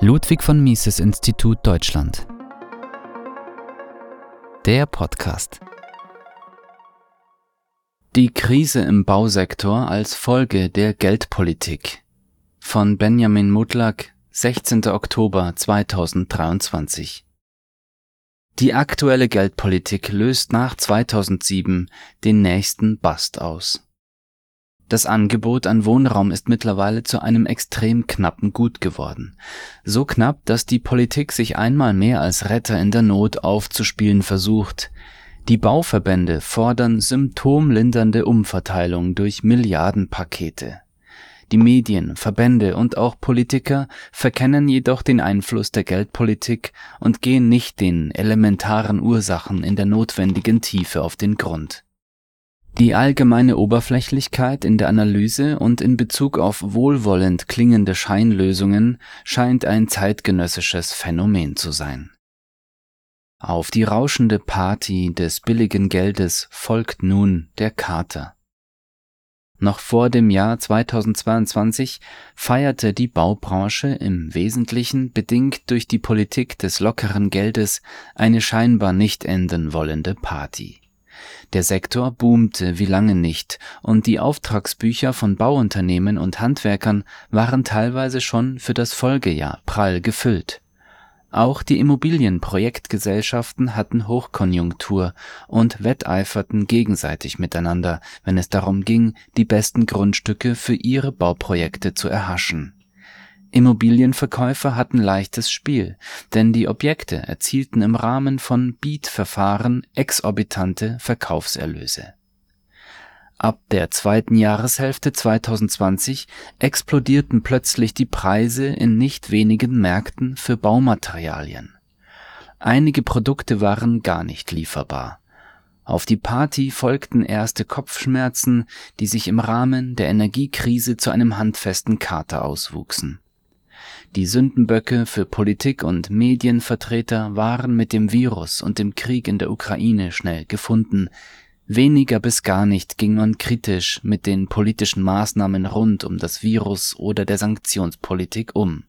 Ludwig von Mises Institut Deutschland. Der Podcast. Die Krise im Bausektor als Folge der Geldpolitik von Benjamin Mutlak, 16. Oktober 2023. Die aktuelle Geldpolitik löst nach 2007 den nächsten Bust aus. Das Angebot an Wohnraum ist mittlerweile zu einem extrem knappen Gut geworden. So knapp, dass die Politik sich einmal mehr als Retter in der Not aufzuspielen versucht. Die Bauverbände fordern symptomlindernde Umverteilung durch Milliardenpakete. Die Medien, Verbände und auch Politiker verkennen jedoch den Einfluss der Geldpolitik und gehen nicht den elementaren Ursachen in der notwendigen Tiefe auf den Grund. Die allgemeine Oberflächlichkeit in der Analyse und in Bezug auf wohlwollend klingende Scheinlösungen scheint ein zeitgenössisches Phänomen zu sein. Auf die rauschende Party des billigen Geldes folgt nun der Kater. Noch vor dem Jahr 2022 feierte die Baubranche im Wesentlichen bedingt durch die Politik des lockeren Geldes eine scheinbar nicht enden wollende Party. Der Sektor boomte wie lange nicht, und die Auftragsbücher von Bauunternehmen und Handwerkern waren teilweise schon für das Folgejahr prall gefüllt. Auch die Immobilienprojektgesellschaften hatten Hochkonjunktur und wetteiferten gegenseitig miteinander, wenn es darum ging, die besten Grundstücke für ihre Bauprojekte zu erhaschen Immobilienverkäufer hatten leichtes Spiel, denn die Objekte erzielten im Rahmen von Bietverfahren exorbitante Verkaufserlöse. Ab der zweiten Jahreshälfte 2020 explodierten plötzlich die Preise in nicht wenigen Märkten für Baumaterialien. Einige Produkte waren gar nicht lieferbar. Auf die Party folgten erste Kopfschmerzen, die sich im Rahmen der Energiekrise zu einem handfesten Kater auswuchsen die Sündenböcke für Politik und Medienvertreter waren mit dem Virus und dem Krieg in der Ukraine schnell gefunden. Weniger bis gar nicht ging man kritisch mit den politischen Maßnahmen rund um das Virus oder der Sanktionspolitik um.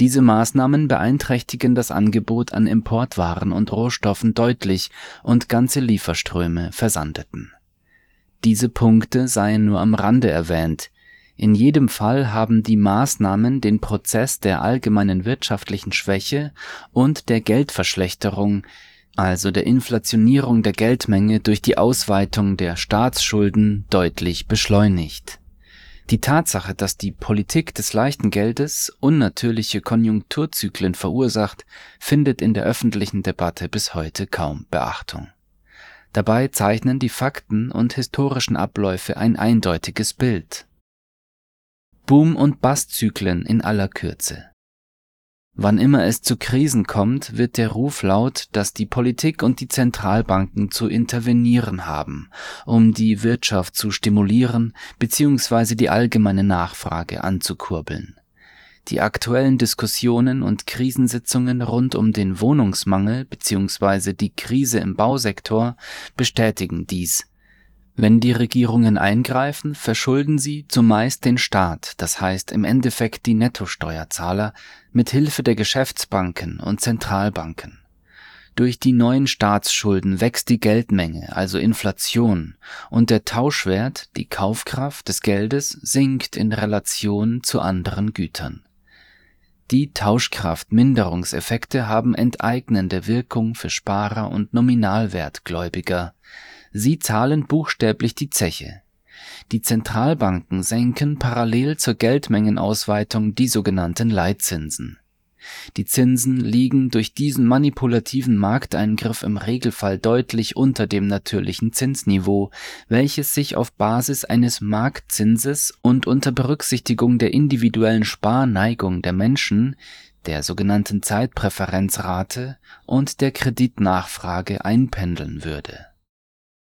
Diese Maßnahmen beeinträchtigen das Angebot an Importwaren und Rohstoffen deutlich und ganze Lieferströme versandeten. Diese Punkte seien nur am Rande erwähnt, in jedem Fall haben die Maßnahmen den Prozess der allgemeinen wirtschaftlichen Schwäche und der Geldverschlechterung, also der Inflationierung der Geldmenge durch die Ausweitung der Staatsschulden, deutlich beschleunigt. Die Tatsache, dass die Politik des leichten Geldes unnatürliche Konjunkturzyklen verursacht, findet in der öffentlichen Debatte bis heute kaum Beachtung. Dabei zeichnen die Fakten und historischen Abläufe ein eindeutiges Bild. Boom- und Bust-Zyklen in aller Kürze. Wann immer es zu Krisen kommt, wird der Ruf laut, dass die Politik und die Zentralbanken zu intervenieren haben, um die Wirtschaft zu stimulieren bzw. die allgemeine Nachfrage anzukurbeln. Die aktuellen Diskussionen und Krisensitzungen rund um den Wohnungsmangel bzw. die Krise im Bausektor bestätigen dies wenn die Regierungen eingreifen, verschulden sie zumeist den Staat, das heißt im Endeffekt die Nettosteuerzahler, mit Hilfe der Geschäftsbanken und Zentralbanken. Durch die neuen Staatsschulden wächst die Geldmenge, also Inflation, und der Tauschwert, die Kaufkraft des Geldes, sinkt in Relation zu anderen Gütern. Die Tauschkraftminderungseffekte haben enteignende Wirkung für Sparer und Nominalwertgläubiger, Sie zahlen buchstäblich die Zeche. Die Zentralbanken senken parallel zur Geldmengenausweitung die sogenannten Leitzinsen. Die Zinsen liegen durch diesen manipulativen Markteingriff im Regelfall deutlich unter dem natürlichen Zinsniveau, welches sich auf Basis eines Marktzinses und unter Berücksichtigung der individuellen Sparneigung der Menschen, der sogenannten Zeitpräferenzrate und der Kreditnachfrage einpendeln würde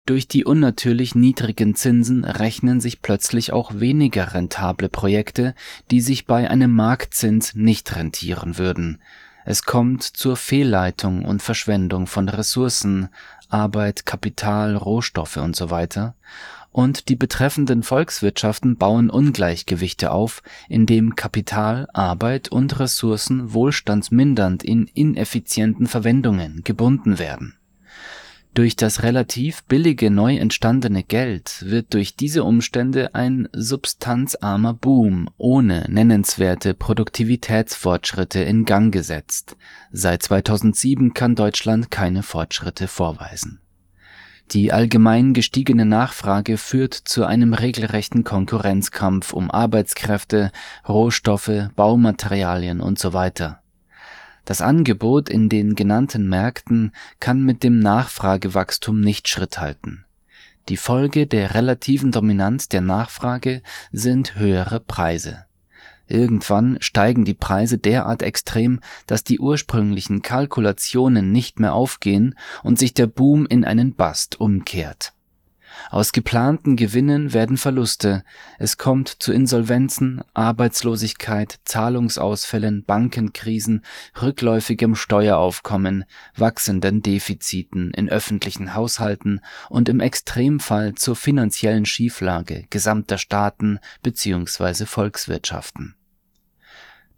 durch die unnatürlich niedrigen Zinsen rechnen sich plötzlich auch weniger rentable Projekte, die sich bei einem Marktzins nicht rentieren würden. Es kommt zur Fehlleitung und Verschwendung von Ressourcen, Arbeit, Kapital, Rohstoffe weiter und die betreffenden Volkswirtschaften bauen Ungleichgewichte auf, indem Kapital, Arbeit und Ressourcen wohlstandsmindernd in ineffizienten Verwendungen gebunden werden. Durch das relativ billige neu entstandene Geld wird durch diese Umstände ein substanzarmer Boom ohne nennenswerte Produktivitätsfortschritte in Gang gesetzt. Seit 2007 kann Deutschland keine Fortschritte vorweisen die allgemein gestiegene Nachfrage führt zu einem regelrechten Konkurrenzkampf um Arbeitskräfte, Rohstoffe, Baumaterialien weiter. Das Angebot in den genannten Märkten kann mit dem Nachfragewachstum nicht Schritt halten. Die Folge der relativen Dominanz der Nachfrage sind höhere Preise Irgendwann steigen die Preise derart extrem, dass die ursprünglichen Kalkulationen nicht mehr aufgehen und sich der Boom in einen Bust umkehrt. Aus geplanten Gewinnen werden Verluste, es kommt zu Insolvenzen, Arbeitslosigkeit, Zahlungsausfällen, Bankenkrisen, rückläufigem Steueraufkommen, wachsenden Defiziten in öffentlichen Haushalten und im Extremfall zur finanziellen Schieflage gesamter Staaten bzw. Volkswirtschaften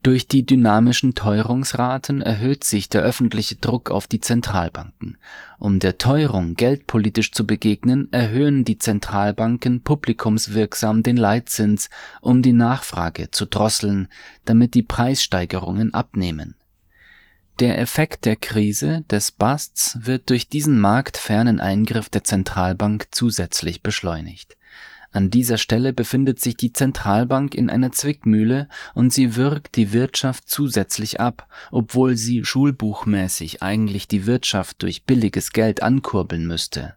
durch die dynamischen Teuerungsraten erhöht sich der öffentliche Druck auf die Zentralbanken. Um der Teuerung geldpolitisch zu begegnen, erhöhen die Zentralbanken publikumswirksam den Leitzins, um die Nachfrage zu drosseln, damit die Preissteigerungen abnehmen. Der Effekt der Krise des Busts wird durch diesen marktfernen Eingriff der Zentralbank zusätzlich beschleunigt an dieser Stelle befindet sich die Zentralbank in einer Zwickmühle und sie wirkt die Wirtschaft zusätzlich ab, obwohl sie schulbuchmäßig eigentlich die Wirtschaft durch billiges Geld ankurbeln müsste.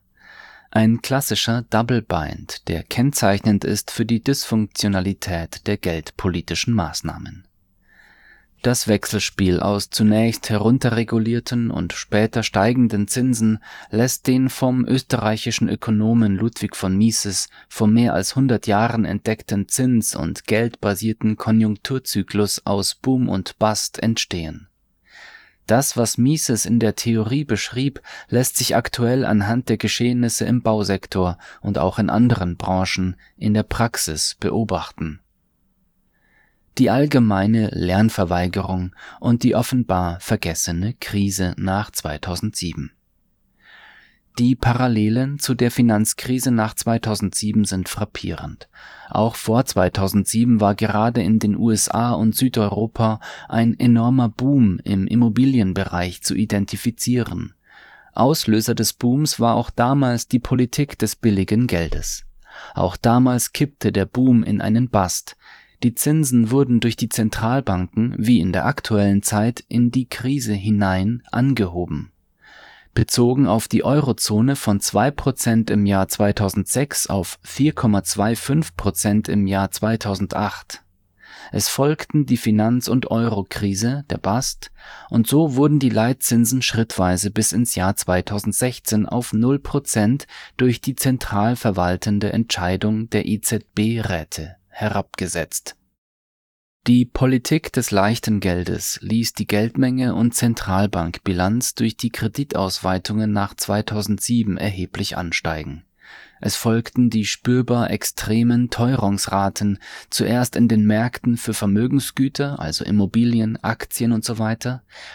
Ein klassischer Double Bind, der kennzeichnend ist für die Dysfunktionalität der geldpolitischen Maßnahmen das Wechselspiel aus zunächst herunterregulierten und später steigenden Zinsen lässt den vom österreichischen Ökonomen Ludwig von Mises vor mehr als 100 Jahren entdeckten zins und geldbasierten Konjunkturzyklus aus Boom und Bust entstehen. Das, was Mises in der Theorie beschrieb, lässt sich aktuell anhand der Geschehnisse im Bausektor und auch in anderen Branchen in der Praxis beobachten die allgemeine Lernverweigerung und die offenbar vergessene Krise nach 2007. Die Parallelen zu der Finanzkrise nach 2007 sind frappierend. Auch vor 2007 war gerade in den USA und Südeuropa ein enormer Boom im Immobilienbereich zu identifizieren. Auslöser des Booms war auch damals die Politik des billigen Geldes. Auch damals kippte der Boom in einen Bust, die Zinsen wurden durch die Zentralbanken wie in der aktuellen Zeit in die Krise hinein angehoben. Bezogen auf die Eurozone von 2% im Jahr 2006 auf 4,25% im Jahr 2008. Es folgten die Finanz- und Eurokrise, der Bast, und so wurden die Leitzinsen schrittweise bis ins Jahr 2016 auf 0% durch die zentral verwaltende Entscheidung der EZB-Räte herabgesetzt. Die Politik des leichten Geldes ließ die Geldmenge und Zentralbankbilanz durch die Kreditausweitungen nach 2007 erheblich ansteigen es folgten die spürbar extremen Teuerungsraten, zuerst in den Märkten für Vermögensgüter, also Immobilien, Aktien und so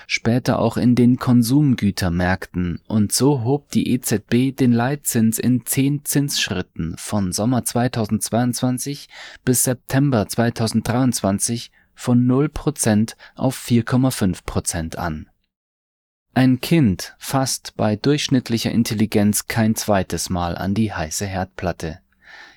später auch in den Konsumgütermärkten. Und so hob die EZB den Leitzins in zehn Zinsschritten von Sommer 2022 bis September 2023 von 0% auf 4,5% an ein Kind fasst bei durchschnittlicher Intelligenz kein zweites Mal an die heiße Herdplatte.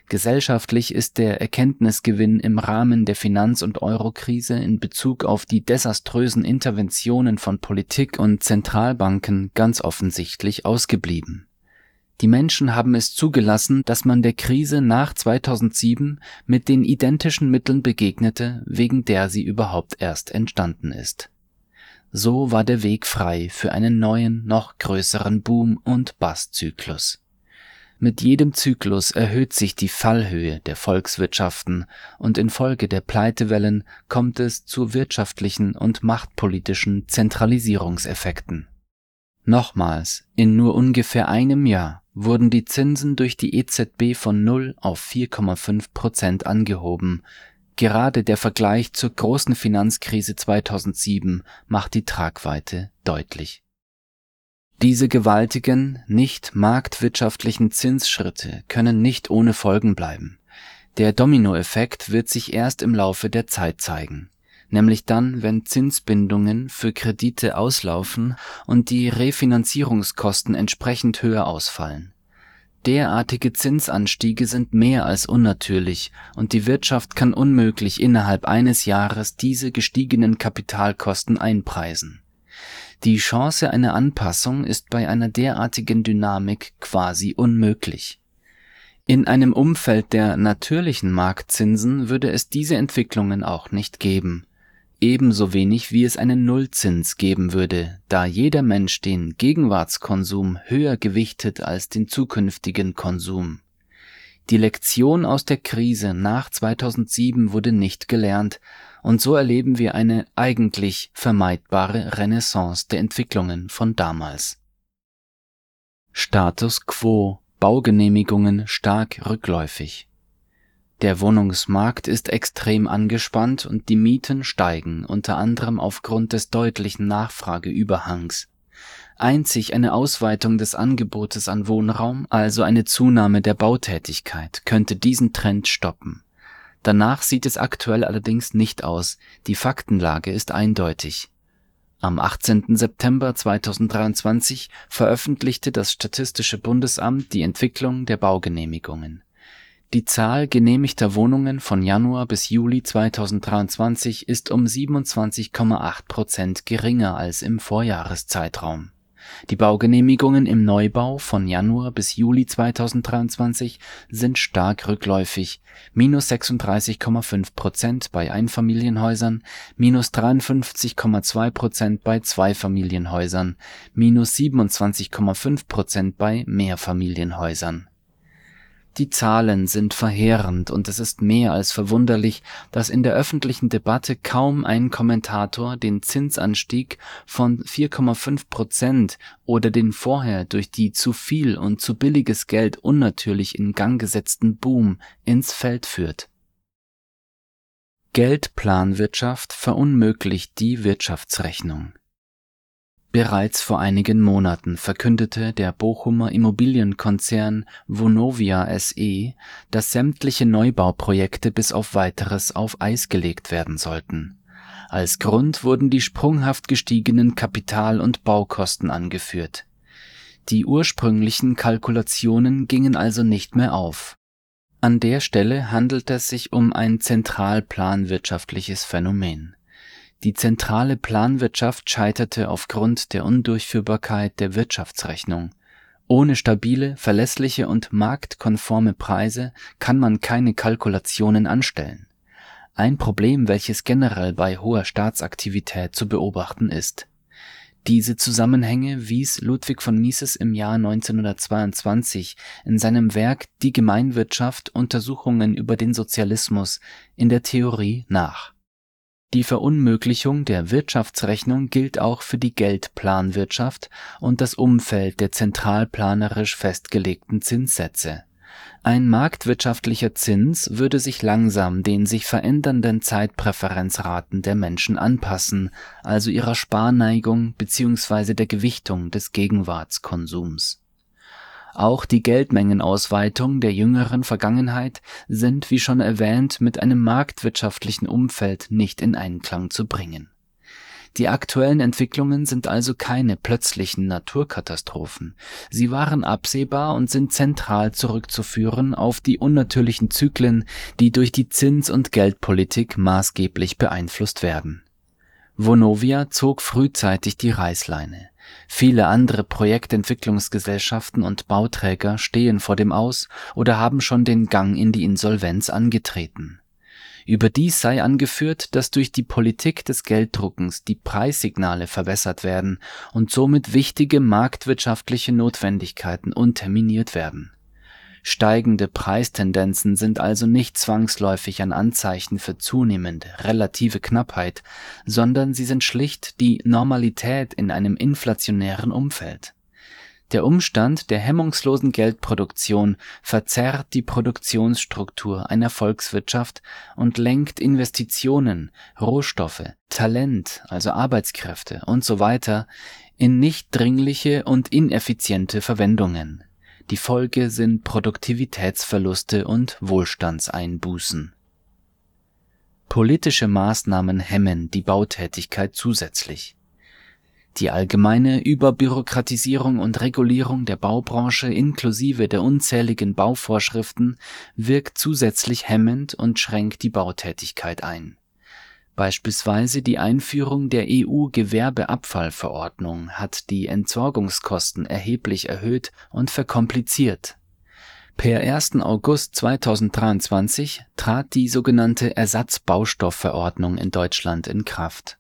Gesellschaftlich ist der Erkenntnisgewinn im Rahmen der Finanz- und Eurokrise in Bezug auf die desaströsen Interventionen von Politik und Zentralbanken ganz offensichtlich ausgeblieben. Die Menschen haben es zugelassen, dass man der Krise nach 2007 mit den identischen Mitteln begegnete, wegen der sie überhaupt erst entstanden ist so war der Weg frei für einen neuen, noch größeren Boom- und Bust-Zyklus. Mit jedem Zyklus erhöht sich die Fallhöhe der Volkswirtschaften und infolge der Pleitewellen kommt es zu wirtschaftlichen und machtpolitischen Zentralisierungseffekten. Nochmals, in nur ungefähr einem Jahr wurden die Zinsen durch die EZB von 0 auf 4,5 Prozent angehoben. Gerade der Vergleich zur großen Finanzkrise 2007 macht die Tragweite deutlich. Diese gewaltigen, nicht marktwirtschaftlichen Zinsschritte können nicht ohne Folgen bleiben. Der Dominoeffekt wird sich erst im Laufe der Zeit zeigen nämlich dann, wenn Zinsbindungen für Kredite auslaufen und die Refinanzierungskosten entsprechend höher ausfallen. Derartige Zinsanstiege sind mehr als unnatürlich und die Wirtschaft kann unmöglich innerhalb eines Jahres diese gestiegenen Kapitalkosten einpreisen. Die Chance einer Anpassung ist bei einer derartigen Dynamik quasi unmöglich. In einem Umfeld der natürlichen Marktzinsen würde es diese Entwicklungen auch nicht geben ebenso wenig wie es einen Nullzins geben würde, da jeder Mensch den Gegenwartskonsum höher gewichtet als den zukünftigen Konsum. Die Lektion aus der Krise nach 2007 wurde nicht gelernt, und so erleben wir eine eigentlich vermeidbare Renaissance der Entwicklungen von damals. Status quo Baugenehmigungen stark rückläufig der Wohnungsmarkt ist extrem angespannt und die Mieten steigen, unter anderem aufgrund des deutlichen Nachfrageüberhangs. Einzig eine Ausweitung des Angebotes an Wohnraum, also eine Zunahme der Bautätigkeit, könnte diesen Trend stoppen. Danach sieht es aktuell allerdings nicht aus, die Faktenlage ist eindeutig. Am 18. September 2023 veröffentlichte das Statistische Bundesamt die Entwicklung der Baugenehmigungen die Zahl genehmigter Wohnungen von Januar bis Juli 2023 ist um 27,8 Prozent geringer als im Vorjahreszeitraum. Die Baugenehmigungen im Neubau von Januar bis Juli 2023 sind stark rückläufig minus (-36,5 Prozent bei Einfamilienhäusern, minus (-53,2 Prozent bei Zweifamilienhäusern, minus (-27,5 Prozent bei Mehrfamilienhäusern die Zahlen sind verheerend und es ist mehr als verwunderlich, dass in der öffentlichen Debatte kaum ein Kommentator den Zinsanstieg von 4,5 Prozent oder den vorher durch die zu viel und zu billiges Geld unnatürlich in Gang gesetzten Boom ins Feld führt. Geldplanwirtschaft verunmöglicht die Wirtschaftsrechnung Bereits vor einigen Monaten verkündete der Bochumer Immobilienkonzern Vonovia SE, dass sämtliche Neubauprojekte bis auf weiteres auf Eis gelegt werden sollten. Als Grund wurden die sprunghaft gestiegenen Kapital und Baukosten angeführt. Die ursprünglichen Kalkulationen gingen also nicht mehr auf. An der Stelle handelt es sich um ein zentralplanwirtschaftliches Phänomen die zentrale Planwirtschaft scheiterte aufgrund der Undurchführbarkeit der Wirtschaftsrechnung. Ohne stabile, verlässliche und marktkonforme Preise kann man keine Kalkulationen anstellen. Ein Problem, welches generell bei hoher Staatsaktivität zu beobachten ist. Diese Zusammenhänge wies Ludwig von Mises im Jahr 1922 in seinem Werk Die Gemeinwirtschaft Untersuchungen über den Sozialismus in der Theorie nach die Verunmöglichung der Wirtschaftsrechnung gilt auch für die Geldplanwirtschaft und das Umfeld der zentralplanerisch festgelegten Zinssätze. Ein marktwirtschaftlicher Zins würde sich langsam den sich verändernden Zeitpräferenzraten der Menschen anpassen, also ihrer Sparneigung bzw. der Gewichtung des Gegenwartskonsums auch die Geldmengenausweitung der jüngeren Vergangenheit sind, wie schon erwähnt, mit einem marktwirtschaftlichen Umfeld nicht in Einklang zu bringen. Die aktuellen Entwicklungen sind also keine plötzlichen Naturkatastrophen. Sie waren absehbar und sind zentral zurückzuführen auf die unnatürlichen Zyklen, die durch die Zins- und Geldpolitik maßgeblich beeinflusst werden. Vonovia zog frühzeitig die Reißleine. Viele andere Projektentwicklungsgesellschaften und Bauträger stehen vor dem Aus oder haben schon den Gang in die Insolvenz angetreten. Überdies sei angeführt, dass durch die Politik des Gelddruckens die Preissignale verbessert werden und somit wichtige marktwirtschaftliche Notwendigkeiten unterminiert werden. Steigende Preistendenzen sind also nicht zwangsläufig ein Anzeichen für zunehmende relative Knappheit, sondern sie sind schlicht die Normalität in einem inflationären Umfeld. Der Umstand der hemmungslosen Geldproduktion verzerrt die Produktionsstruktur einer Volkswirtschaft und lenkt Investitionen, Rohstoffe, Talent also Arbeitskräfte weiter in nicht dringliche und ineffiziente Verwendungen. Die Folge sind Produktivitätsverluste und Wohlstandseinbußen. Politische Maßnahmen hemmen die Bautätigkeit zusätzlich die allgemeine Überbürokratisierung und Regulierung der Baubranche inklusive der unzähligen Bauvorschriften wirkt zusätzlich hemmend und schränkt die Bautätigkeit ein. Beispielsweise die Einführung der EU-Gewerbeabfallverordnung hat die Entsorgungskosten erheblich erhöht und verkompliziert. Per 1. August 2023 trat die sogenannte Ersatzbaustoffverordnung in Deutschland in Kraft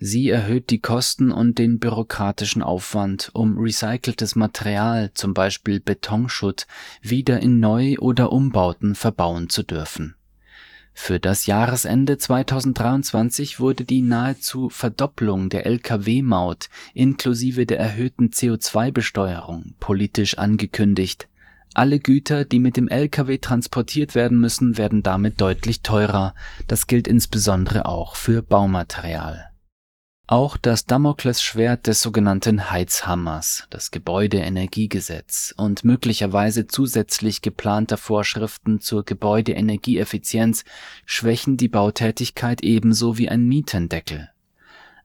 Sie erhöht die Kosten und den bürokratischen Aufwand, um recyceltes Material, zum Beispiel Betonschutt, wieder in Neu- oder Umbauten verbauen zu dürfen. Für das Jahresende 2023 wurde die nahezu Verdopplung der Lkw-Maut inklusive der erhöhten CO2-Besteuerung politisch angekündigt. Alle Güter, die mit dem Lkw transportiert werden müssen, werden damit deutlich teurer. Das gilt insbesondere auch für Baumaterial. Auch das Damoklesschwert des sogenannten Heizhammers, das Gebäudeenergiegesetz und möglicherweise zusätzlich geplanter Vorschriften zur Gebäudeenergieeffizienz schwächen die Bautätigkeit ebenso wie ein Mietendeckel.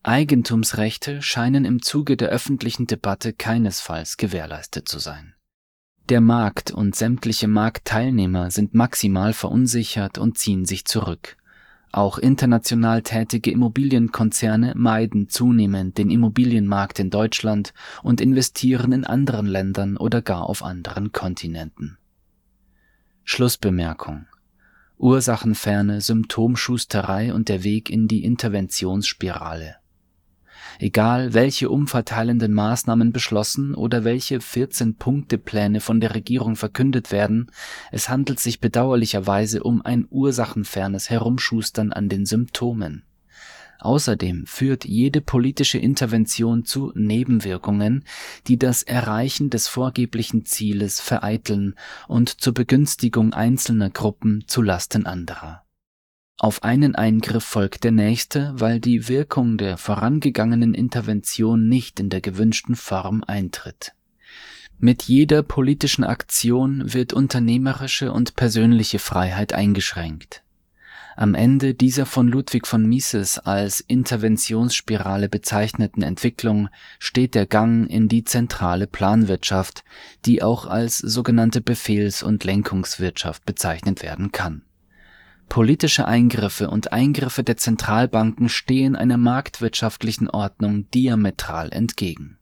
Eigentumsrechte scheinen im Zuge der öffentlichen Debatte keinesfalls gewährleistet zu sein. Der Markt und sämtliche Marktteilnehmer sind maximal verunsichert und ziehen sich zurück auch international tätige Immobilienkonzerne meiden zunehmend den Immobilienmarkt in Deutschland und investieren in anderen Ländern oder gar auf anderen Kontinenten. Schlussbemerkung Ursachenferne Symptomschusterei und der Weg in die Interventionsspirale egal welche umverteilenden Maßnahmen beschlossen oder welche 14-Punkte-Pläne von der Regierung verkündet werden, es handelt sich bedauerlicherweise um ein ursachenfernes Herumschustern an den Symptomen. Außerdem führt jede politische Intervention zu Nebenwirkungen, die das Erreichen des vorgeblichen Zieles vereiteln und zur Begünstigung einzelner Gruppen zu Lasten anderer auf einen Eingriff folgt der nächste, weil die Wirkung der vorangegangenen Intervention nicht in der gewünschten Form eintritt. Mit jeder politischen Aktion wird unternehmerische und persönliche Freiheit eingeschränkt. Am Ende dieser von Ludwig von Mises als Interventionsspirale bezeichneten Entwicklung steht der Gang in die zentrale Planwirtschaft, die auch als sogenannte Befehls- und Lenkungswirtschaft bezeichnet werden kann Politische Eingriffe und Eingriffe der Zentralbanken stehen einer marktwirtschaftlichen Ordnung diametral entgegen.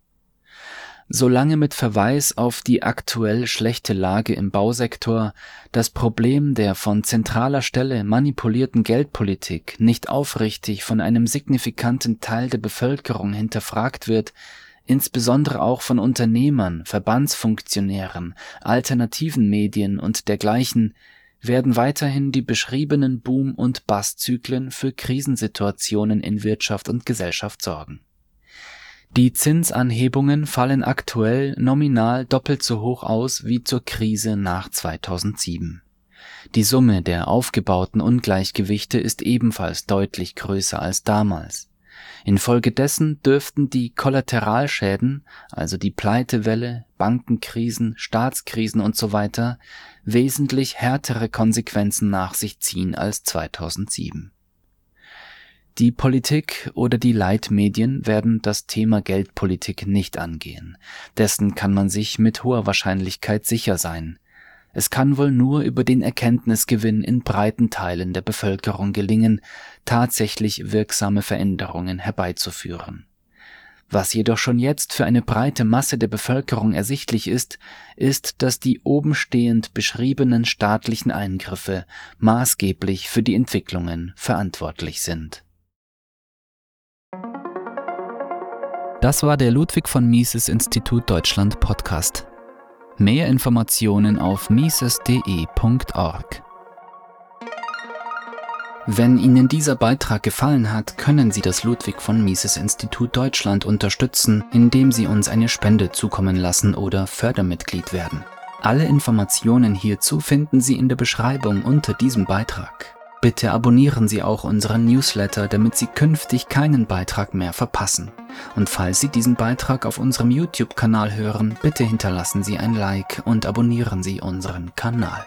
Solange mit Verweis auf die aktuell schlechte Lage im Bausektor das Problem der von zentraler Stelle manipulierten Geldpolitik nicht aufrichtig von einem signifikanten Teil der Bevölkerung hinterfragt wird, insbesondere auch von Unternehmern, Verbandsfunktionären, alternativen Medien und dergleichen, werden weiterhin die beschriebenen Boom- und Bust-Zyklen für Krisensituationen in Wirtschaft und Gesellschaft sorgen. Die Zinsanhebungen fallen aktuell nominal doppelt so hoch aus wie zur Krise nach 2007. Die Summe der aufgebauten Ungleichgewichte ist ebenfalls deutlich größer als damals. Infolgedessen dürften die Kollateralschäden, also die Pleitewelle, Bankenkrisen, Staatskrisen usw., wesentlich härtere Konsequenzen nach sich ziehen als 2007. Die Politik oder die Leitmedien werden das Thema Geldpolitik nicht angehen. Dessen kann man sich mit hoher Wahrscheinlichkeit sicher sein. Es kann wohl nur über den Erkenntnisgewinn in breiten Teilen der Bevölkerung gelingen, tatsächlich wirksame Veränderungen herbeizuführen. Was jedoch schon jetzt für eine breite Masse der Bevölkerung ersichtlich ist, ist, dass die obenstehend beschriebenen staatlichen Eingriffe maßgeblich für die Entwicklungen verantwortlich sind. Das war der Ludwig von Mises Institut Deutschland Podcast. Mehr Informationen auf mises.de.org. Wenn Ihnen dieser Beitrag gefallen hat, können Sie das Ludwig von Mises Institut Deutschland unterstützen, indem Sie uns eine Spende zukommen lassen oder Fördermitglied werden. Alle Informationen hierzu finden Sie in der Beschreibung unter diesem Beitrag. Bitte abonnieren Sie auch unseren Newsletter, damit Sie künftig keinen Beitrag mehr verpassen. Und falls Sie diesen Beitrag auf unserem YouTube-Kanal hören, bitte hinterlassen Sie ein Like und abonnieren Sie unseren Kanal.